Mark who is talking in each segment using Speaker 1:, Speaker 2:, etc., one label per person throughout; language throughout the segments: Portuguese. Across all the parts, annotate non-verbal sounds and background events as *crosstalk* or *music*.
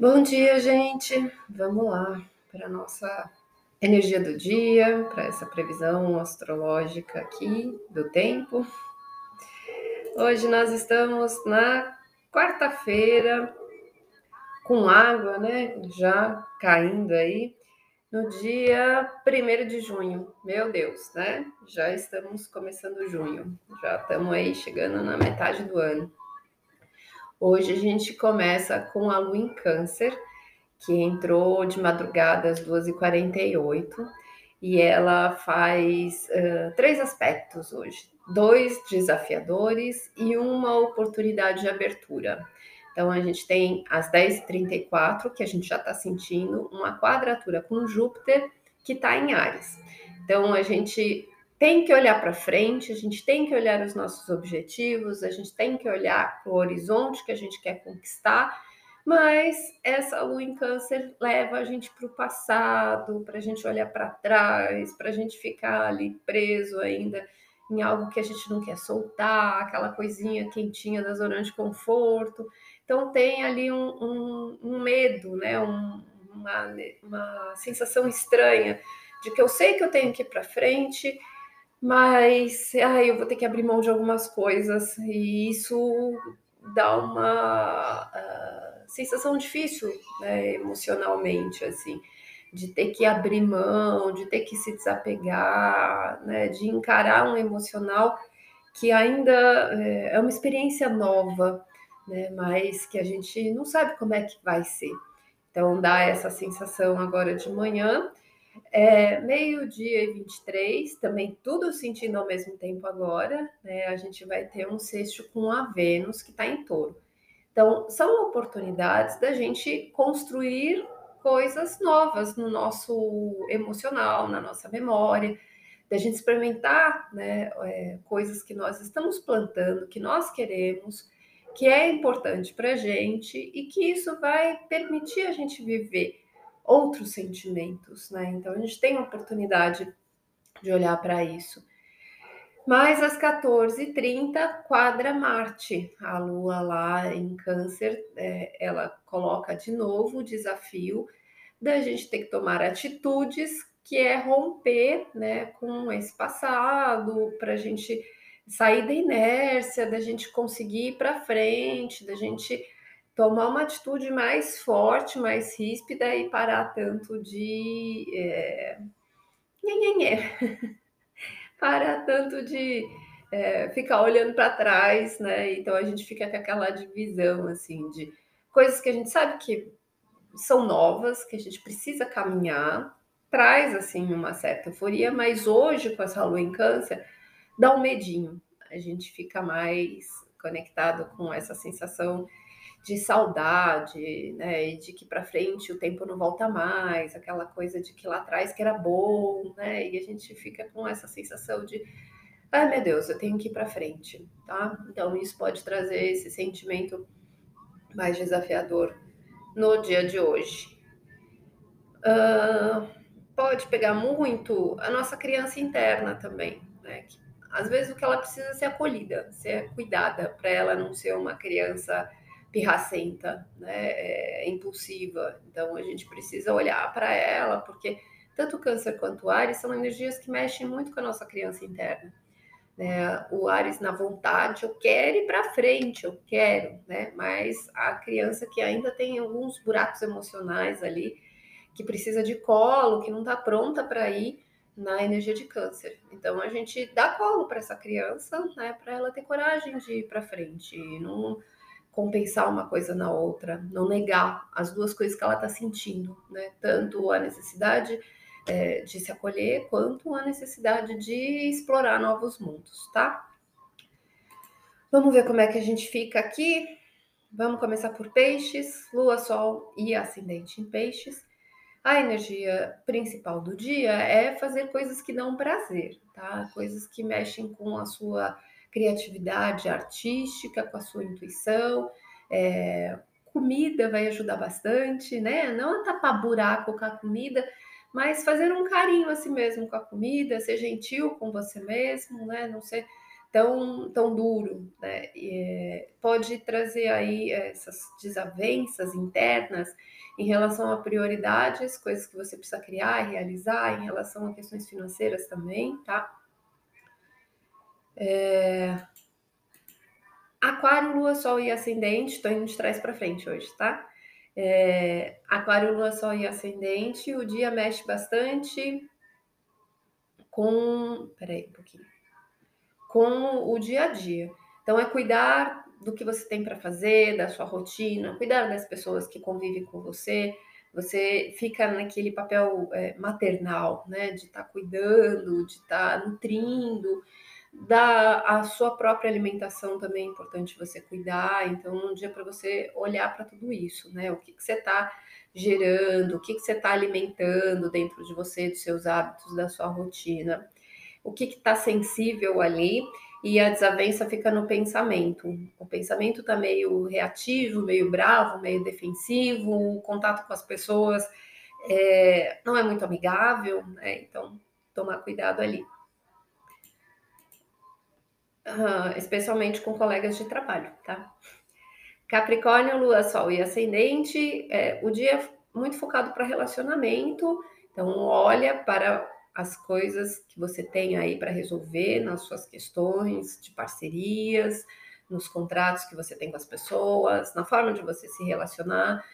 Speaker 1: Bom dia, gente. Vamos lá para a nossa energia do dia, para essa previsão astrológica aqui do tempo. Hoje nós estamos na quarta-feira, com água, né? Já caindo aí, no dia 1 de junho. Meu Deus, né? Já estamos começando junho, já estamos aí chegando na metade do ano. Hoje a gente começa com a lua em câncer, que entrou de madrugada às 2h48, e ela faz uh, três aspectos hoje: dois desafiadores e uma oportunidade de abertura. Então a gente tem às 10h34, que a gente já está sentindo, uma quadratura com Júpiter que está em Ares. Então a gente tem que olhar para frente, a gente tem que olhar os nossos objetivos, a gente tem que olhar o horizonte que a gente quer conquistar, mas essa lua em câncer leva a gente para o passado, para a gente olhar para trás, para a gente ficar ali preso ainda em algo que a gente não quer soltar, aquela coisinha quentinha da zona de conforto. Então tem ali um, um, um medo, né? Um, uma, uma sensação estranha de que eu sei que eu tenho que ir para frente, mas ai, eu vou ter que abrir mão de algumas coisas e isso dá uma uh, sensação difícil né, emocionalmente assim de ter que abrir mão, de ter que se desapegar, né, de encarar um emocional que ainda é, é uma experiência nova, né, mas que a gente não sabe como é que vai ser. Então dá essa sensação agora de manhã é, Meio-dia e 23, também tudo sentindo ao mesmo tempo agora, né? A gente vai ter um sexto com a Vênus que está em touro. Então, são oportunidades da gente construir coisas novas no nosso emocional, na nossa memória, da gente experimentar né, é, coisas que nós estamos plantando, que nós queremos, que é importante para a gente e que isso vai permitir a gente viver outros sentimentos, né? Então a gente tem a oportunidade de olhar para isso. Mas às 14h30, quadra Marte, a Lua lá em Câncer, é, ela coloca de novo o desafio da gente ter que tomar atitudes que é romper né, com esse passado, para a gente sair da inércia, da gente conseguir ir para frente, da gente tomar uma atitude mais forte, mais ríspida e parar tanto de. É... *laughs* parar tanto de é, ficar olhando para trás, né? Então a gente fica com aquela divisão assim de coisas que a gente sabe que são novas, que a gente precisa caminhar, traz assim uma certa euforia, mas hoje com essa lua em câncer dá um medinho. A gente fica mais conectado com essa sensação de saudade, né, e de que para frente o tempo não volta mais, aquela coisa de que lá atrás que era bom, né, e a gente fica com essa sensação de, ai meu Deus, eu tenho que ir para frente, tá? Então isso pode trazer esse sentimento mais desafiador no dia de hoje. Uh, pode pegar muito a nossa criança interna também, né? Que, às vezes o que ela precisa é ser acolhida, ser cuidada, para ela não ser uma criança pirracenta, né, é, impulsiva. Então a gente precisa olhar para ela, porque tanto o câncer quanto o Ares são energias que mexem muito com a nossa criança interna. Né? O Ares na vontade, eu quero ir para frente, eu quero, né? Mas a criança que ainda tem alguns buracos emocionais ali, que precisa de colo, que não está pronta para ir na energia de câncer. Então a gente dá colo para essa criança, né? Para ela ter coragem de ir para frente, não compensar uma coisa na outra, não negar as duas coisas que ela está sentindo, né? Tanto a necessidade é, de se acolher, quanto a necessidade de explorar novos mundos, tá? Vamos ver como é que a gente fica aqui. Vamos começar por peixes, lua, sol e ascendente em peixes. A energia principal do dia é fazer coisas que dão prazer, tá? Coisas que mexem com a sua criatividade artística, com a sua intuição. É, comida vai ajudar bastante, né? Não tapar buraco com a comida, mas fazer um carinho a si mesmo com a comida, ser gentil com você mesmo, né? Não ser tão, tão duro, né? E, pode trazer aí essas desavenças internas em relação a prioridades, coisas que você precisa criar e realizar, em relação a questões financeiras também, tá? É... Aquário, Lua, Sol e Ascendente, estou indo de trás para frente hoje, tá? É... Aquário, Lua, Sol e Ascendente, o dia mexe bastante com. Peraí, um pouquinho com o dia a dia. Então, é cuidar do que você tem para fazer, da sua rotina, cuidar das pessoas que convivem com você. Você fica naquele papel é, maternal, né? De estar tá cuidando, de estar tá nutrindo, da a sua própria alimentação também é importante você cuidar. Então, um dia para você olhar para tudo isso, né? O que, que você está gerando, o que, que você está alimentando dentro de você, dos seus hábitos, da sua rotina o que está sensível ali e a desavença fica no pensamento. O pensamento está meio reativo, meio bravo, meio defensivo, o contato com as pessoas é, não é muito amigável, né? Então, tomar cuidado ali. Especialmente com colegas de trabalho, tá? Capricórnio, Lua, Sol e Ascendente, é, o dia é muito focado para relacionamento, então olha para as coisas que você tem aí para resolver nas suas questões de parcerias, nos contratos que você tem com as pessoas, na forma de você se relacionar.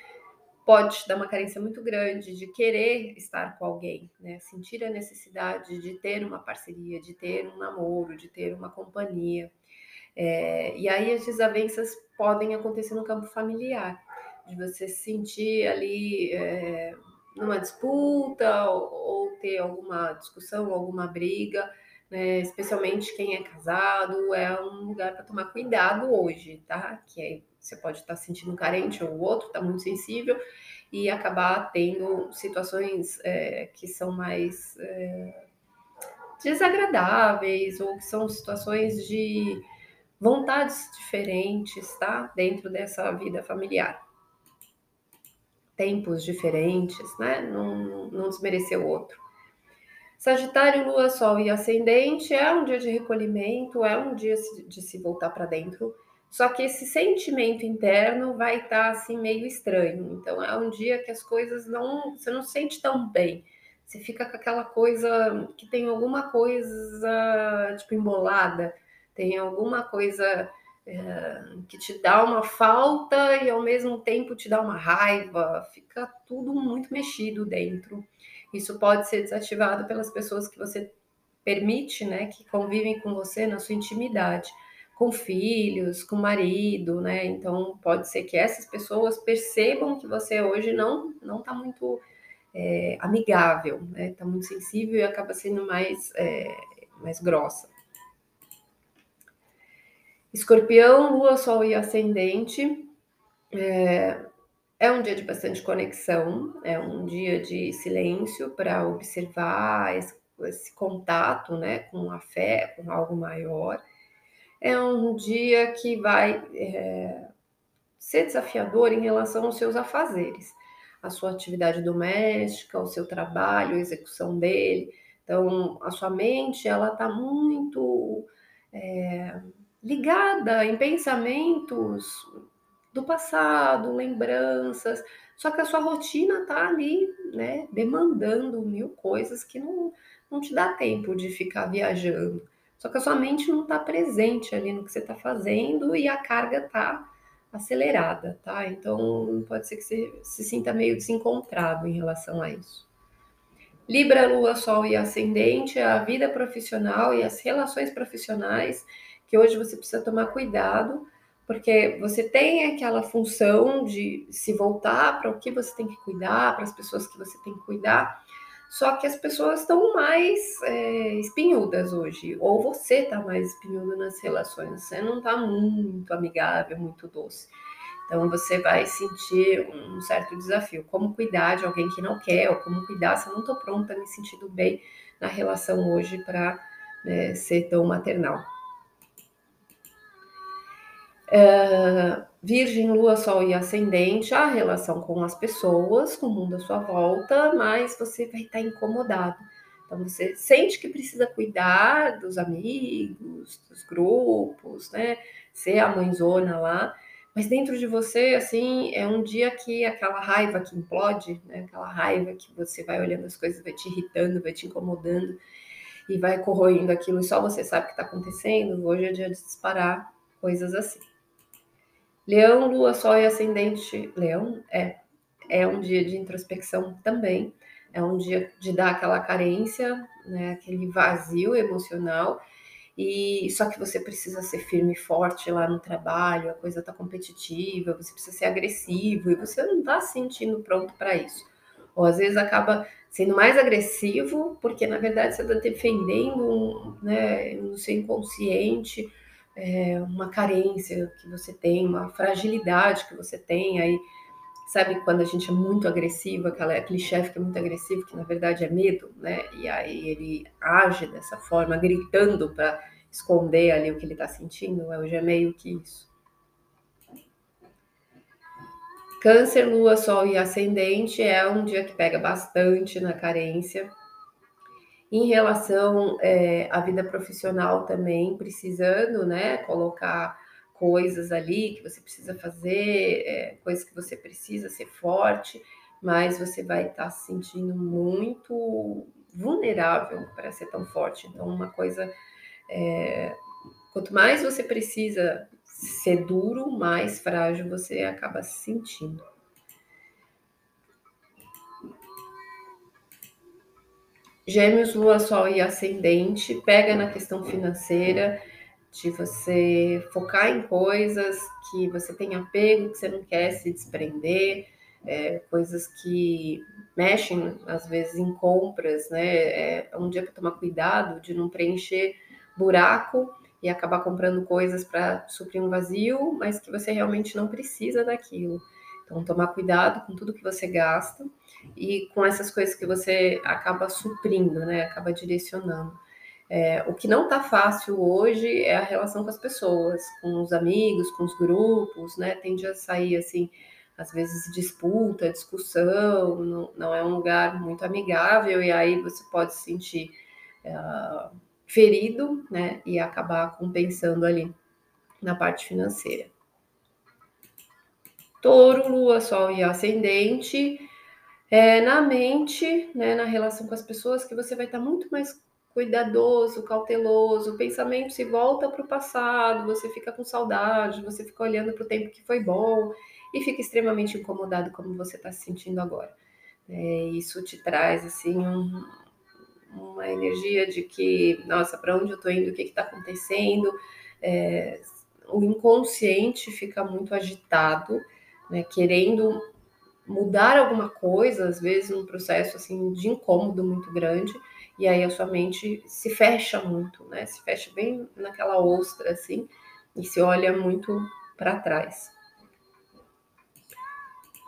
Speaker 1: Pode te dar uma carência muito grande de querer estar com alguém, né? Sentir a necessidade de ter uma parceria, de ter um namoro, de ter uma companhia. É, e aí as desavenças podem acontecer no campo familiar, de você se sentir ali. É, numa disputa ou, ou ter alguma discussão, alguma briga, né? especialmente quem é casado, é um lugar para tomar cuidado hoje, tá? Que aí você pode estar tá sentindo carente ou o outro está muito sensível e acabar tendo situações é, que são mais é, desagradáveis ou que são situações de vontades diferentes, tá? Dentro dessa vida familiar tempos diferentes, né? Não, não desmerecer o outro. Sagitário, Lua, Sol e Ascendente é um dia de recolhimento, é um dia de se voltar para dentro. Só que esse sentimento interno vai estar tá, assim meio estranho. Então é um dia que as coisas não, você não sente tão bem. Você fica com aquela coisa que tem alguma coisa tipo embolada, tem alguma coisa é, que te dá uma falta e ao mesmo tempo te dá uma raiva, fica tudo muito mexido dentro. Isso pode ser desativado pelas pessoas que você permite, né, que convivem com você na sua intimidade, com filhos, com marido, né? Então pode ser que essas pessoas percebam que você hoje não não está muito é, amigável, né? Está muito sensível e acaba sendo mais é, mais grossa. Escorpião, Lua, Sol e Ascendente. É, é um dia de bastante conexão, é um dia de silêncio para observar esse, esse, contato né, com a fé, com algo maior. É um dia que vai é, ser desafiador em relação aos seus afazeres, a sua atividade doméstica, o seu trabalho, a execução dele. Então, a sua mente, ela está muito... É, ligada em pensamentos do passado, lembranças, só que a sua rotina tá ali, né, demandando mil coisas que não, não te dá tempo de ficar viajando. Só que a sua mente não está presente ali no que você está fazendo e a carga tá acelerada, tá? Então pode ser que você se sinta meio desencontrado em relação a isso. Libra, Lua, Sol e Ascendente, a vida profissional e as relações profissionais que hoje você precisa tomar cuidado, porque você tem aquela função de se voltar para o que você tem que cuidar, para as pessoas que você tem que cuidar, só que as pessoas estão mais é, espinhudas hoje, ou você está mais espinhudo nas relações, você não está muito amigável, muito doce. Então você vai sentir um certo desafio. Como cuidar de alguém que não quer, ou como cuidar se eu não estou pronta, me sentindo bem na relação hoje para né, ser tão maternal. É, virgem, Lua, Sol e Ascendente, a relação com as pessoas, com o mundo à sua volta, mas você vai estar incomodado. Então você sente que precisa cuidar dos amigos, dos grupos, né? Ser a mãezona lá, mas dentro de você, assim, é um dia que aquela raiva que implode, né? Aquela raiva que você vai olhando as coisas, vai te irritando, vai te incomodando e vai corroendo aquilo e só você sabe o que está acontecendo. Hoje é dia de disparar coisas assim. Leão, Lua, Sol e Ascendente. Leão é é um dia de introspecção também. É um dia de dar aquela carência, né, aquele vazio emocional. E só que você precisa ser firme e forte lá no trabalho, a coisa tá competitiva, você precisa ser agressivo e você não tá se sentindo pronto para isso. Ou às vezes acaba sendo mais agressivo, porque na verdade você está defendendo né, no seu inconsciente é, uma carência que você tem, uma fragilidade que você tem aí Sabe quando a gente é muito agressivo, aquela, aquele chefe que é muito agressivo, que na verdade é medo, né? E aí ele age dessa forma, gritando para esconder ali o que ele está sentindo. Hoje é meio que isso. Câncer, Lua, Sol e Ascendente é um dia que pega bastante na carência. Em relação é, à vida profissional também, precisando, né, colocar coisas ali que você precisa fazer, é, coisas que você precisa ser forte, mas você vai estar tá se sentindo muito vulnerável para ser tão forte. Então, uma coisa. É, quanto mais você precisa ser duro, mais frágil você acaba se sentindo. Gêmeos, Lua, Sol e Ascendente, pega na questão financeira de você focar em coisas que você tem apego, que você não quer se desprender, é, coisas que mexem às vezes em compras, né? É um dia para tomar cuidado de não preencher buraco e acabar comprando coisas para suprir um vazio, mas que você realmente não precisa daquilo. Então, tomar cuidado com tudo que você gasta e com essas coisas que você acaba suprindo, né? Acaba direcionando. É, o que não está fácil hoje é a relação com as pessoas, com os amigos, com os grupos, né? Tende a sair assim, às vezes disputa, discussão, não, não é um lugar muito amigável, e aí você pode se sentir uh, ferido, né? E acabar compensando ali na parte financeira. Touro, Lua, Sol e Ascendente. É, na mente, né, na relação com as pessoas, que você vai estar muito mais cuidadoso, cauteloso, o pensamento se volta para o passado, você fica com saudade, você fica olhando para o tempo que foi bom e fica extremamente incomodado como você está se sentindo agora. É, isso te traz assim um, uma energia de que, nossa, para onde eu estou indo, o que está acontecendo? É, o inconsciente fica muito agitado, né, querendo mudar alguma coisa, às vezes um processo assim de incômodo muito grande e aí a sua mente se fecha muito, né? Se fecha bem naquela ostra assim e se olha muito para trás.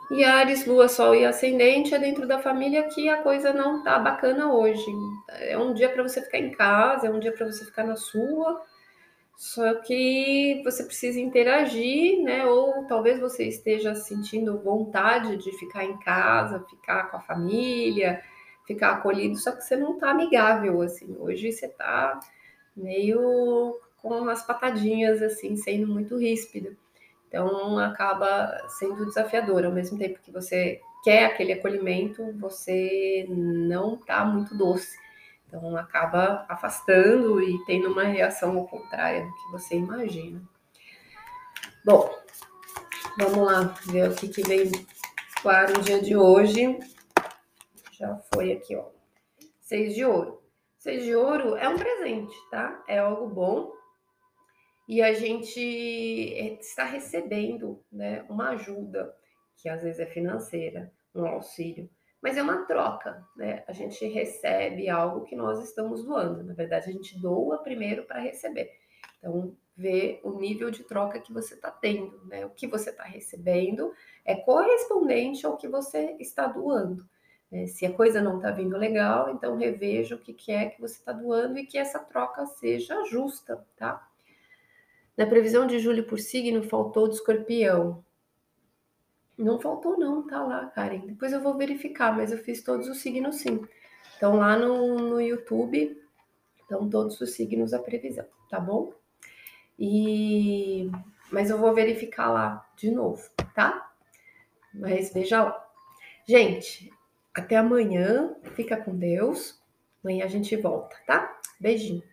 Speaker 1: E Ares, Lua, Sol e Ascendente é dentro da família que a coisa não tá bacana hoje. É um dia para você ficar em casa, é um dia para você ficar na sua. Só que você precisa interagir, né? Ou talvez você esteja sentindo vontade de ficar em casa, ficar com a família, ficar acolhido, só que você não tá amigável, assim. Hoje você tá meio com as patadinhas, assim, sendo muito ríspido. Então, acaba sendo desafiador. Ao mesmo tempo que você quer aquele acolhimento, você não tá muito doce. Então, acaba afastando e tendo uma reação ao contrário do que você imagina. Bom, vamos lá ver o que, que vem para o dia de hoje. Já foi aqui, ó. Seis de ouro. Seis de ouro é um presente, tá? É algo bom. E a gente está recebendo, né, uma ajuda, que às vezes é financeira, um auxílio, mas é uma troca, né? A gente recebe algo que nós estamos doando. Na verdade, a gente doa primeiro para receber. Então, ver o nível de troca que você está tendo, né? O que você está recebendo é correspondente ao que você está doando. É, se a coisa não está vindo legal, então reveja o que, que é que você está doando e que essa troca seja justa, tá? Na previsão de julho por signo, faltou do escorpião. Não faltou, não, tá lá, Karen. Depois eu vou verificar, mas eu fiz todos os signos sim. Então, lá no, no YouTube, estão todos os signos a previsão, tá bom? E mas eu vou verificar lá de novo, tá? Mas veja lá. Gente, até amanhã. Fica com Deus. Amanhã a gente volta, tá? Beijinho.